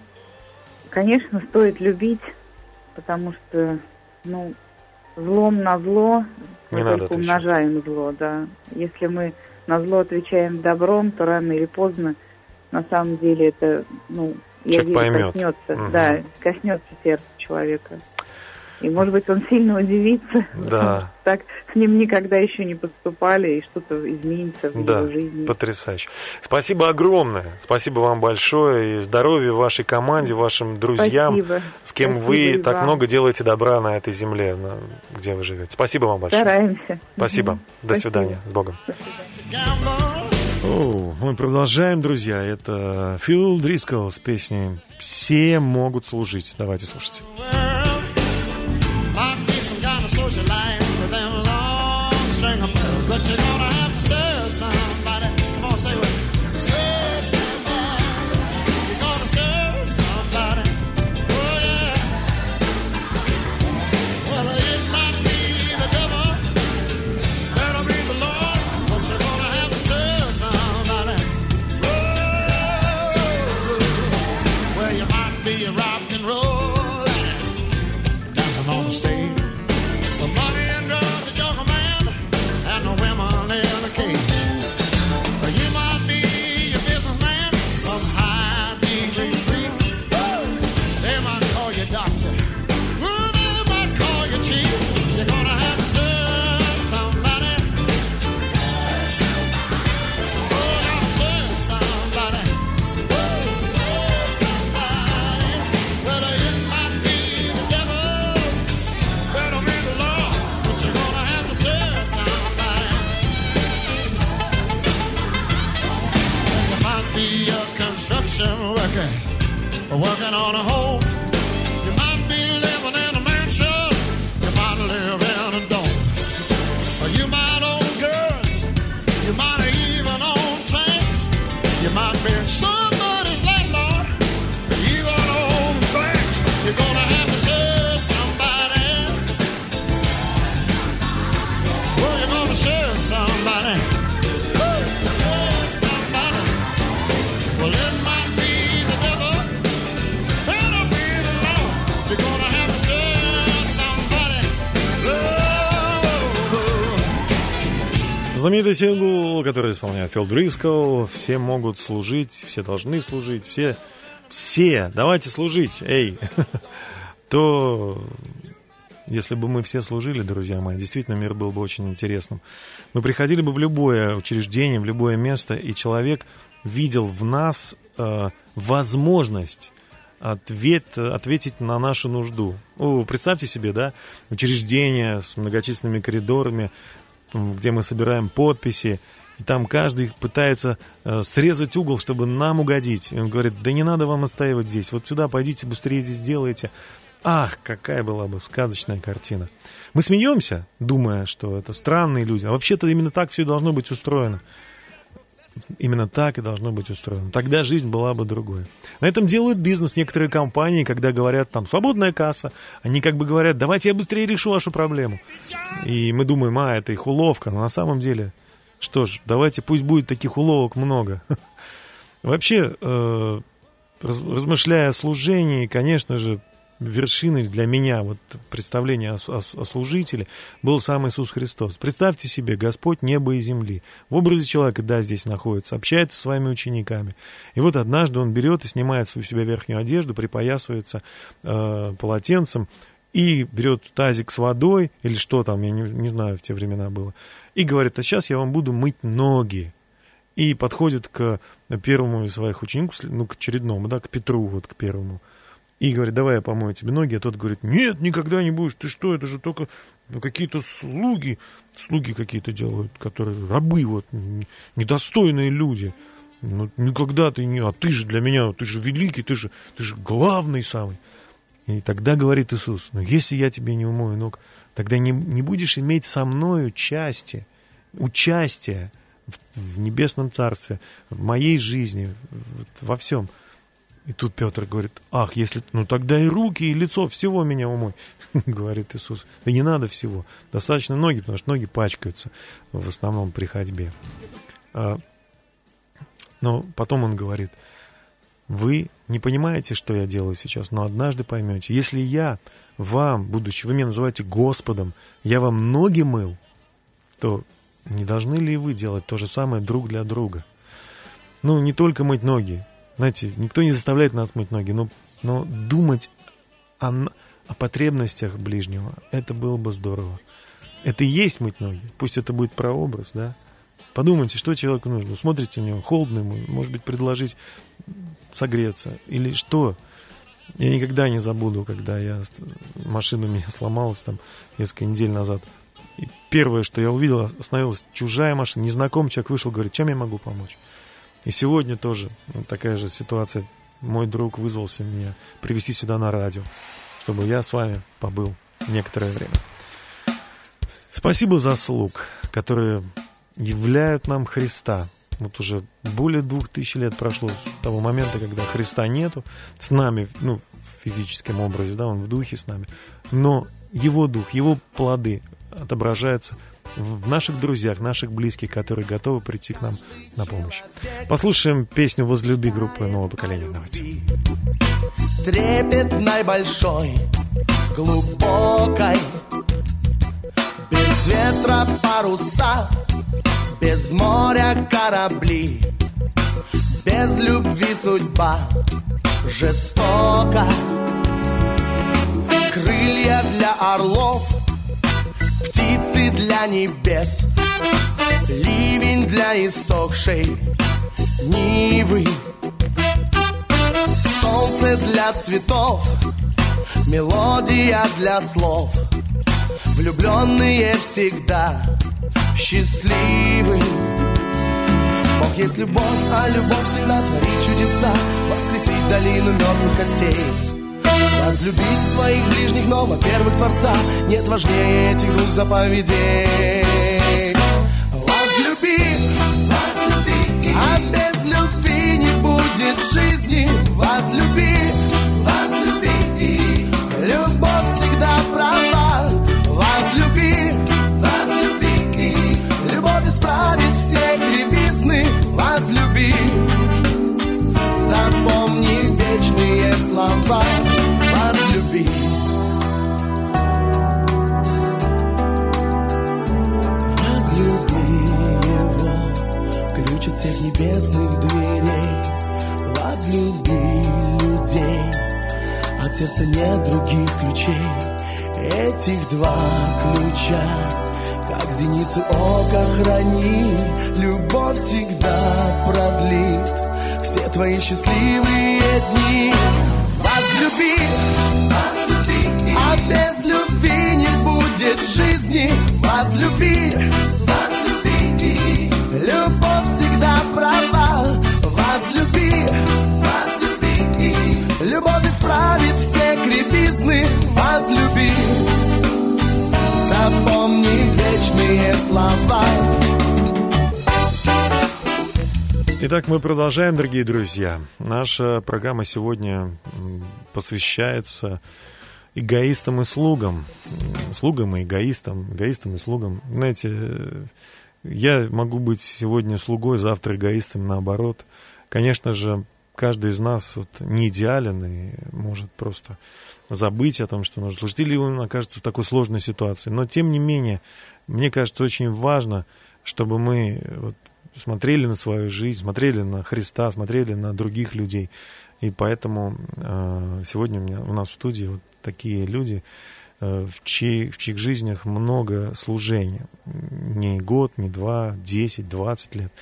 J: конечно, стоит любить, потому что, ну, злом на зло
A: Не
J: мы только
A: отвечать.
J: умножаем зло, да. Если мы на зло отвечаем добром, то рано или поздно, на самом деле, это, ну, я
A: Человек
J: верю,
A: поймет.
J: коснется,
A: Мгм.
J: да, коснется сердца человека. И, может быть, он сильно удивится.
A: Да.
J: Так с ним никогда еще не поступали, и что-то изменится в
A: Да,
J: его жизни.
A: потрясающе. Спасибо огромное. Спасибо вам большое. И здоровья вашей команде, вашим друзьям,
J: Спасибо.
A: с кем
J: Спасибо
A: вы так
J: вам.
A: много делаете добра на этой земле, на- где вы живете. Спасибо вам большое.
J: Стараемся.
A: Спасибо. До
J: Спасибо.
A: свидания. С Богом.
J: До свидания.
A: Мы продолжаем, друзья. Это Фил Дрискл с песней «Все могут служить». Давайте слушать.
K: on the
A: stage. Фил Дрискл, «Все могут служить, все должны служить, все, все, давайте служить, эй!» То, если бы мы все служили, друзья мои, действительно мир был бы очень интересным. Мы приходили бы в любое учреждение, в любое место, и человек видел в нас э, возможность ответ, ответить на нашу нужду. О, представьте себе, да, учреждение с многочисленными коридорами, где мы собираем подписи, и там каждый пытается э, срезать угол, чтобы нам угодить. И он говорит, да не надо вам отстаивать здесь, вот сюда пойдите, быстрее здесь сделайте. Ах, какая была бы сказочная картина. Мы смеемся, думая, что это странные люди, а вообще-то именно так все должно быть устроено. Именно так и должно быть устроено. Тогда жизнь была бы другой. На этом делают бизнес некоторые компании, когда говорят там свободная касса. Они как бы говорят, давайте я быстрее решу вашу проблему. И мы думаем, а, это их уловка. Но на самом деле, что ж, давайте пусть будет таких уловок много. Вообще, э, раз- размышляя о служении, конечно же, вершиной для меня вот представления о, о- о служителе был сам Иисус Христос. Представьте себе, Господь неба и земли. В образе человека, да, здесь находится, общается с своими учениками. И вот однажды он берет и снимает свою себя верхнюю одежду, припоясывается э, полотенцем и берет тазик с водой, или что там, я не, не знаю, в те времена было, и говорит, а сейчас я вам буду мыть ноги. И подходит к первому из своих учеников, ну, к очередному, да, к Петру, вот к первому, и говорит, давай я помою тебе ноги, а тот говорит, нет, никогда не будешь, ты что, это же только ну, какие-то слуги, слуги какие-то делают, которые рабы, вот, недостойные люди. Ну, никогда ты не, а ты же для меня, ты же великий, ты же, ты же главный самый. И тогда говорит Иисус, ну, если я тебе не умою ног, тогда не, не будешь иметь со мною части, участия в, в небесном царстве, в моей жизни, в- во всем. И тут Петр говорит, ах, если, ну тогда и руки, и лицо, всего меня умой, говорит Иисус. Да не надо всего, достаточно ноги, потому что ноги пачкаются в основном при ходьбе. А, Но потом он говорит, вы не понимаете, что я делаю сейчас, но однажды поймете. Если я вам, будучи, вы меня называете Господом, я вам ноги мыл, то не должны ли вы делать то же самое друг для друга? Ну, не только мыть ноги. Знаете, никто не заставляет нас мыть ноги, но, но думать о, о потребностях ближнего, это было бы здорово. Это и есть мыть ноги. Пусть это будет прообраз, да? Подумайте, что человеку нужно. Смотрите на него, холодно ему, может быть, предложить согреться. Или что? Я никогда не забуду, когда я машина у меня сломалась там несколько недель назад. И первое, что я увидел, остановилась чужая машина, незнакомый человек вышел, говорит, чем я могу помочь? И сегодня тоже такая же ситуация. Мой друг вызвался меня привести сюда на радио, чтобы я с вами побыл некоторое время. Спасибо за слуг, которые являют нам Христа. Вот уже более двух тысяч лет прошло с того момента, когда Христа нету, с нами, ну, в физическом образе, да, он в духе с нами, но его дух, его плоды отображаются в наших друзьях, наших близких, которые готовы прийти к нам на помощь. Послушаем песню «Возлюби» группы «Новое поколение». Давайте.
G: трепетной большой, глубокой, без ветра паруса, без моря корабли, без любви судьба жестока. Крылья для орлов, птицы для небес, ливень для иссохшей Нивы. Солнце для цветов, мелодия для слов. Влюбленные всегда счастливы. Бог
L: есть любовь, а любовь всегда творит чудеса. Воскресить долину мертвых костей. Возлюбить своих ближних, но, во-первых, Творца. Нет важнее этих двух заповедей. Возлюби, возлюби. А без любви не будет жизни. Возлюби, возлюби Любовь всегда права. Возлюби, возлюби. Любовь исправит все кривизны. Возлюби. Запомни вечные слова. Возлюби. Возлюби его. Ключ всех небесных дверей. Возлюби людей От сердца нет других ключей. Этих два ключа Как зеницу ока храни. Любовь всегда продлит Все твои счастливые дни. Возлюби, возлюби А без любви не будет жизни. Возлюби, возлюби Любовь всегда права. Возлюби, возлюби Любовь исправит все кривизны Возлюби Запомни вечные слова
A: Итак, мы продолжаем, дорогие друзья. Наша программа сегодня посвящается эгоистам и слугам. Слугам и эгоистам, эгоистам и слугам. Знаете, э, я могу быть сегодня слугой, завтра эгоистом, наоборот. Конечно же, каждый из нас вот не идеален и может просто забыть о том, что нужно служить, или он окажется в такой сложной ситуации. Но, тем не менее, мне кажется, очень важно, чтобы мы вот смотрели на свою жизнь, смотрели на Христа, смотрели на других людей. И поэтому э, сегодня у, меня, у нас в студии вот такие люди, э, в, чьи- в чьих жизнях много служения. Не год, не два, 10, 20 лет.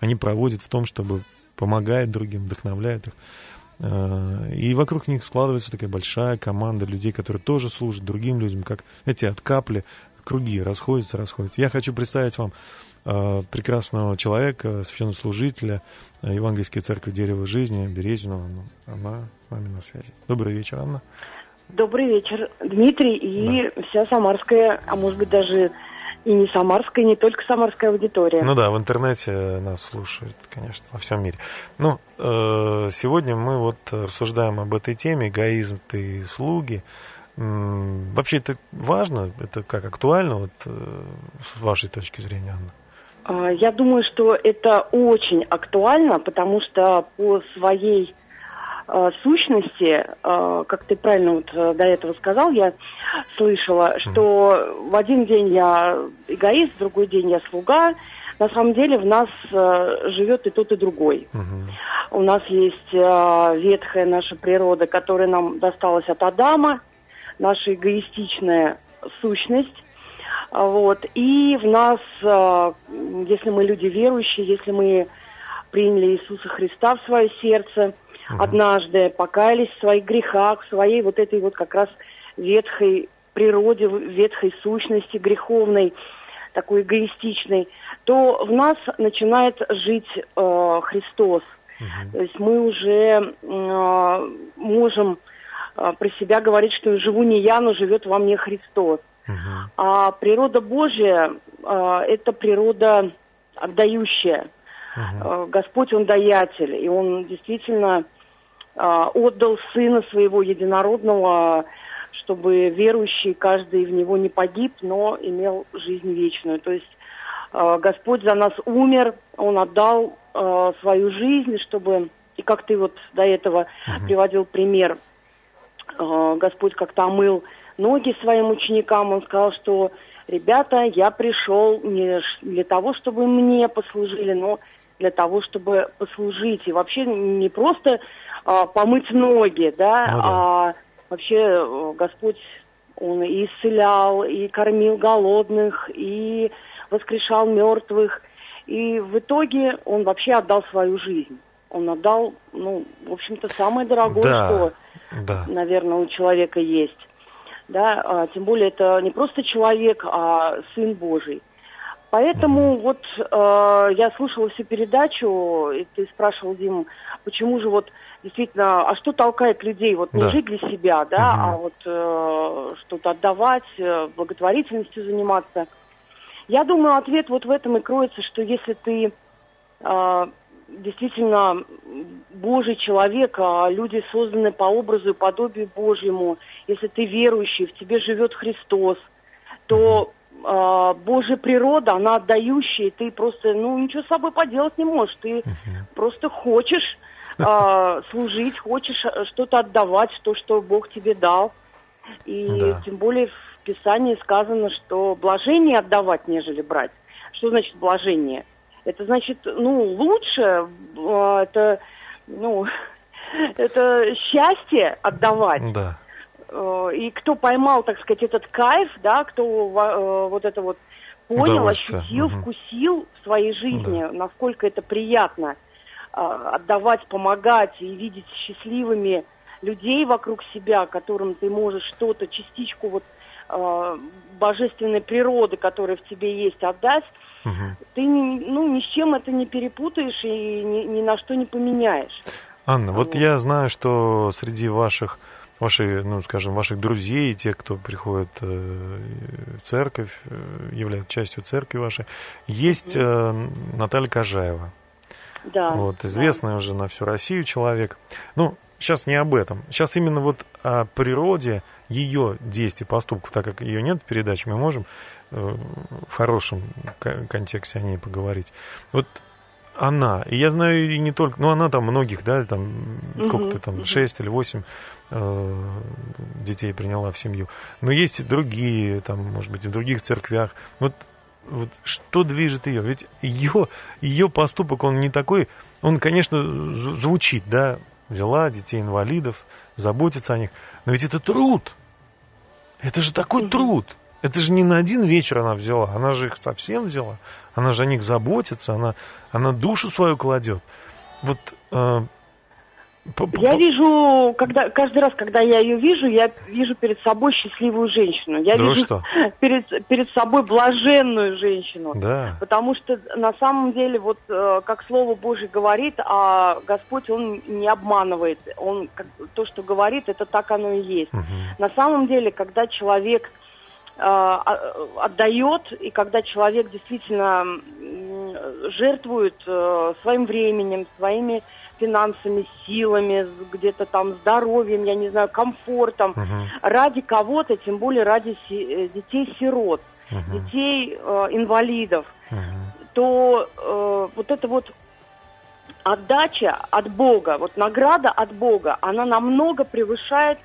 A: Они проводят в том, чтобы помогать другим, вдохновляют их. Э, И вокруг них складывается такая большая команда людей, которые тоже служат другим людям, как, эти от капли круги расходятся, расходятся. Я хочу представить вам э, прекрасного человека, священнослужителя э, Евангельской церкви Дерево Жизни Березину Анну. Она с нами на связи. Добрый вечер, Анна.
M: Добрый вечер, Дмитрий и вся самарская, а может быть даже и не самарская, и не только самарская аудитория.
A: Ну да, в интернете нас слушают, конечно, во всем мире. Ну, э, сегодня мы вот рассуждаем об этой теме, эгоизм и слуги. Вообще это важно, это как актуально, вот э, с вашей точки зрения, Анна?
M: А, Я думаю, что это очень актуально, потому что по своей э, сущности, э, как ты правильно вот э, до этого сказал, я слышала, что в один день я эгоист, в другой день я слуга. На самом деле в нас э, живет и тот, и другой. У нас есть э, ветхая наша природа, которая нам досталась от Адама, наша эгоистичная сущность. Вот. И в нас, э, если мы люди верующие, если мы приняли Иисуса Христа в свое сердце однажды, покаялись в своих грехах, в своей вот этой вот как раз ветхой природе, ветхой сущности греховной, такой эгоистичной, то в нас начинает жить э, Христос. То есть мы уже э, можем э, про себя говорить, что живу не я, но живет во мне Христос. А природа Божия э, это природа отдающая. Э, Господь, Он даятель, и Он действительно отдал Сына Своего Единородного, чтобы верующий каждый в Него не погиб, но имел жизнь вечную. То есть э, Господь за нас умер, Он отдал э, свою жизнь, чтобы, и как ты вот до этого приводил пример, Господь как-то омыл ноги своим ученикам, Он сказал, что ребята, я пришел не для того, чтобы мне послужили, но для того, чтобы послужить. И вообще не просто а, помыть ноги, да,
N: Ну да.
M: а вообще э, Господь, Он и исцелял, и кормил голодных, и воскрешал мертвых. И в итоге Он вообще отдал свою жизнь. Он отдал, ну, в общем-то, самое дорогое,
A: Да,
M: что,
A: да.
M: наверное, у человека есть. Да, а, тем более это не просто человек, а Сын Божий. Поэтому вот э, я слушала всю передачу, и ты спрашивал, Дим, почему же вот действительно, а что толкает людей вот не
A: Да.
M: жить для себя, да, а вот э, что-то отдавать, э, благотворительностью заниматься. Я думаю, ответ вот в этом и кроется, что если ты э, действительно Божий человек, а люди созданы по образу и подобию Божьему, если ты верующий, в тебе живет Христос, то э, Божья природа, она отдающая, и ты просто, ну, ничего с собой поделать не можешь. Ты просто хочешь служить, хочешь э, что-то отдавать, то, что Бог тебе дал. И
A: Да.
M: тем более в Писании сказано, что блажение отдавать, нежели брать. Что значит блажение? Это значит, ну, лучше, э, это, ну, это счастье отдавать.
A: Да.
M: Э, И кто поймал, так сказать, этот кайф, да, кто во- вот это вот понял, ощутил,
A: Мгм.
M: вкусил в своей жизни, насколько это приятно отдавать, помогать и видеть счастливыми людей вокруг себя, которым ты можешь что-то, частичку вот э, божественной природы, которая в тебе есть, отдать, ты ни- ну, ни с чем это не перепутаешь и ни, ни на что не поменяешь.
A: Анна, вот я знаю, что среди ваших, вашей, ну, скажем, ваших друзей, тех, кто приходит э, в церковь, э, является частью церкви вашей, есть э, Наталья Кожаева.
M: Да.
A: Вот, известный уже на всю Россию человек. Ну, сейчас не об этом. Сейчас именно вот о природе ее действий, поступков, так как ее нет в передаче, мы можем э, в хорошем кон- контексте о ней поговорить. Вот она, и я знаю и не только, ну она там многих, да, там сколько-то там, шесть или восемь э, детей приняла в семью. Но есть и другие, там, может быть, и в других церквях. Вот вот что движет ее? Ведь ее, ее поступок, он не такой, он, конечно, звучит, да, взяла детей инвалидов, заботится о них, но ведь это труд. Это же такой труд. Это же не на один вечер она взяла, она же их совсем взяла. Она же о них заботится, она, она душу свою кладет. Вот э,
M: Я вижу, когда каждый раз, когда я ее вижу, я вижу перед собой счастливую женщину. Я
A: Да
M: вижу
A: что?
M: перед перед собой блаженную женщину.
A: Да.
M: Потому что на самом деле, вот э, как Слово Божье говорит, а Господь, Он не обманывает. Он как- то, что говорит, это так оно и есть. На самом деле, когда человек э, отдает, и когда человек действительно жертвует э, своим временем, своими финансами, силами, где-то там здоровьем, я не знаю, комфортом, ради кого-то, тем более ради си- детей-сирот, детей э, инвалидов, то э, вот это вот отдача от Бога, вот награда от Бога, она намного превышает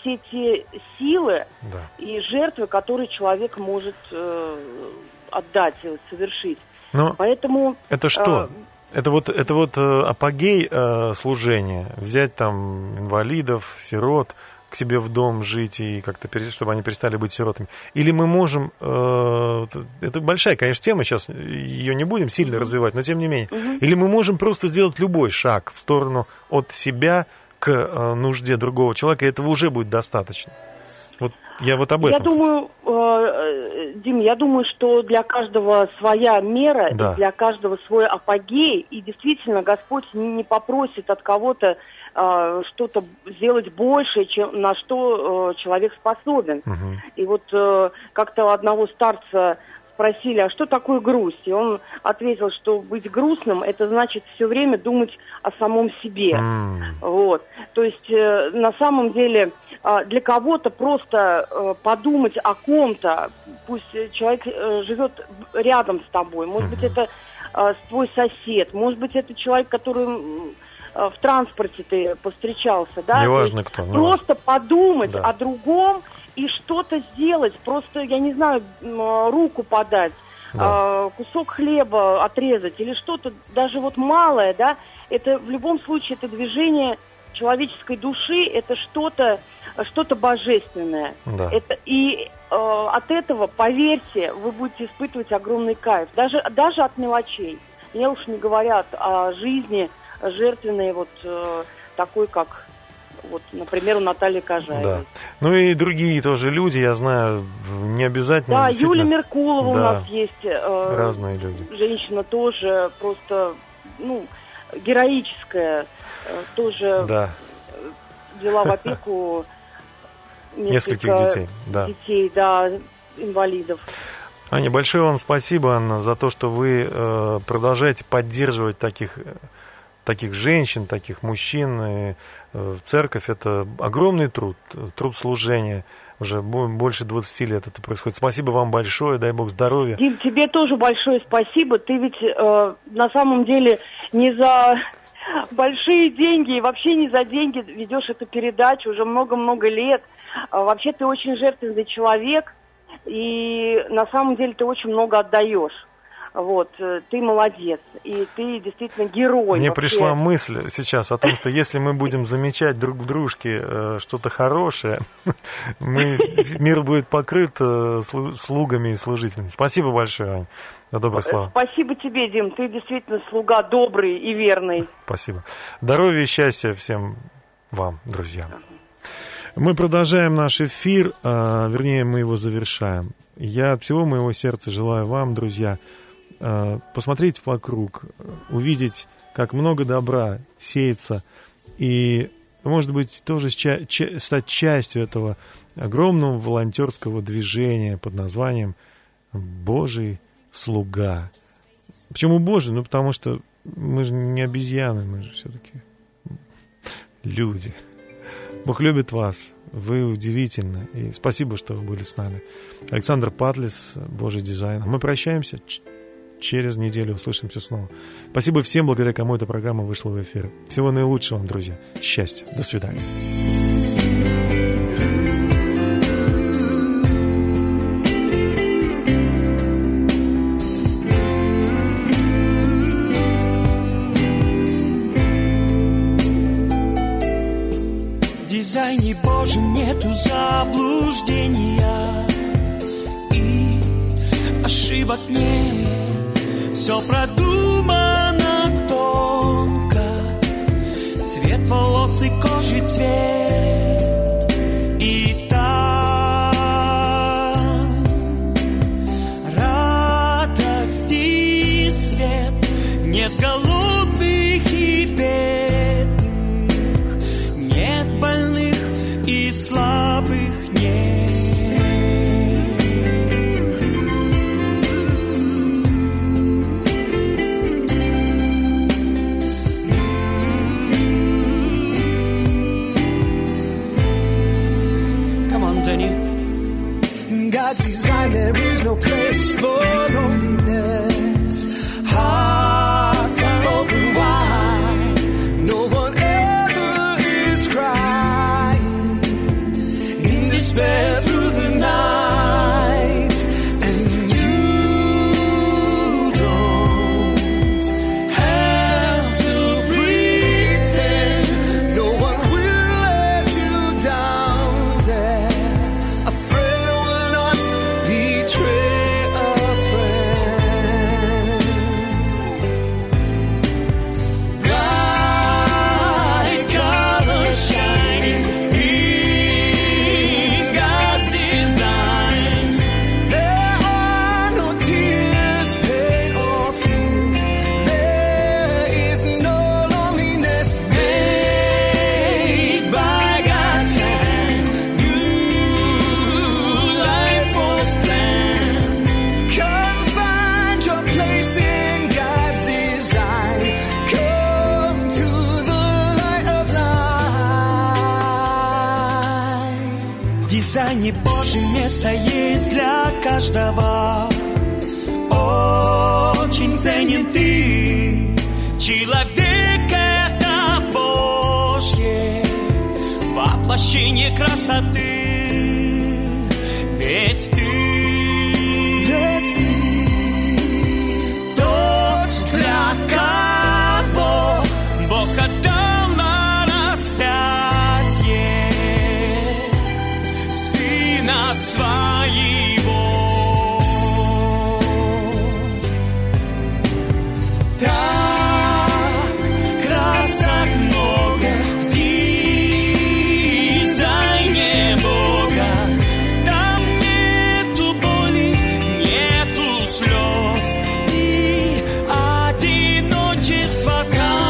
M: все те силы
A: Да.
M: и жертвы, которые человек может э, отдать, совершить.
A: Но
M: Поэтому
A: Это что?
M: э,
A: Это вот, это вот э, апогей э, служения. Взять там инвалидов, сирот к себе в дом жить и как-то, чтобы они перестали быть сиротами. Или мы можем... э, это большая, конечно, тема, сейчас ее не будем сильно развивать, но тем не менее. Или мы можем просто сделать любой шаг в сторону от себя к э, нужде другого человека, и этого уже будет достаточно. Я вот об
M: Я
A: этом.
M: думаю, э, э, Дим, я думаю, что для каждого своя мера,
A: Да.
M: для каждого свой апогей, и действительно Господь не, не попросит от кого-то э, что-то сделать больше, чем на что э, человек способен. И вот э, как-то одного старца спросили, а что такое грусть? И он ответил, что быть грустным, это значит все время думать о самом себе. Вот. То есть э, на самом деле а, для кого-то просто э, подумать о ком-то, пусть э, человек э, живет рядом с тобой, может быть это э, твой сосед, может быть это человек, который э, в транспорте ты повстречался, да?
A: Неважно кто, неважно.
M: Просто подумать
A: Да.
M: о другом и что-то сделать, просто, я не знаю, руку подать,
A: Да.
M: э, кусок хлеба отрезать или что-то, даже вот малое, да, это в любом случае это движение человеческой души, это что-то что-то божественное.
A: Да.
M: Это, и э, от этого, поверьте, вы будете испытывать огромный кайф, даже, даже от мелочей. Я уж не говоря о жизни жертвенной, вот э, такой, как Вот, например, у Натальи Кожаевой.
A: Да. Ну и другие тоже люди, я знаю, не обязательно.
M: Да,
A: действительно,
M: Юля Меркулова у
A: Да.
M: нас есть. э,
A: Разные люди.
M: Женщина тоже просто, ну, героическая. э, Тоже
A: Да,
M: взяла в опеку
A: нескольких детей. Да.
M: детей, да, инвалидов.
A: Аня, большое вам спасибо, Анна, за то, что вы э, продолжаете поддерживать таких, э, таких женщин, таких мужчин. Э, церковь – это огромный труд, труд служения. Уже бо- больше 20 лет это происходит. Спасибо вам большое, дай Бог здоровья.
M: Дим, тебе тоже большое спасибо. Ты ведь э, на самом деле не за большие деньги и вообще не за деньги ведешь эту передачу уже много-много лет. А вообще ты очень жертвенный человек, и на самом деле ты очень много отдаешь. Вот, э, ты молодец, и ты действительно герой.
A: Мне
M: вообще.
A: пришла мысль сейчас о том, что если мы будем замечать друг в дружке э, что-то хорошее, мы, мир будет покрыт э, слу- слугами и служителями. Спасибо большое, Ань, за добрые слова.
M: Спасибо тебе, Дим, ты действительно слуга добрый и верный.
A: Спасибо. Здоровья и счастья всем вам, друзья. Мы продолжаем наш эфир, а, вернее, мы его завершаем. Я от всего моего сердца желаю вам, друзья, посмотреть вокруг, увидеть, как много добра сеется, и, может быть, тоже стать частью этого огромного волонтерского движения под названием «Божий слуга». Почему Божий? Ну, потому что мы же не обезьяны, мы же все-таки люди. Бог любит вас, вы удивительны, и спасибо, что вы были с нами. Александр Патлис, Божий дизайн. Мы прощаемся, через неделю услышимся снова. Спасибо всем, благодаря кому эта программа вышла в эфир. Всего наилучшего вам, друзья. Счастья. До свидания.
G: Дизайне Божьем нету заблуждения И ошибок нет Все продумано тонко. Цвет волос и кожи цвет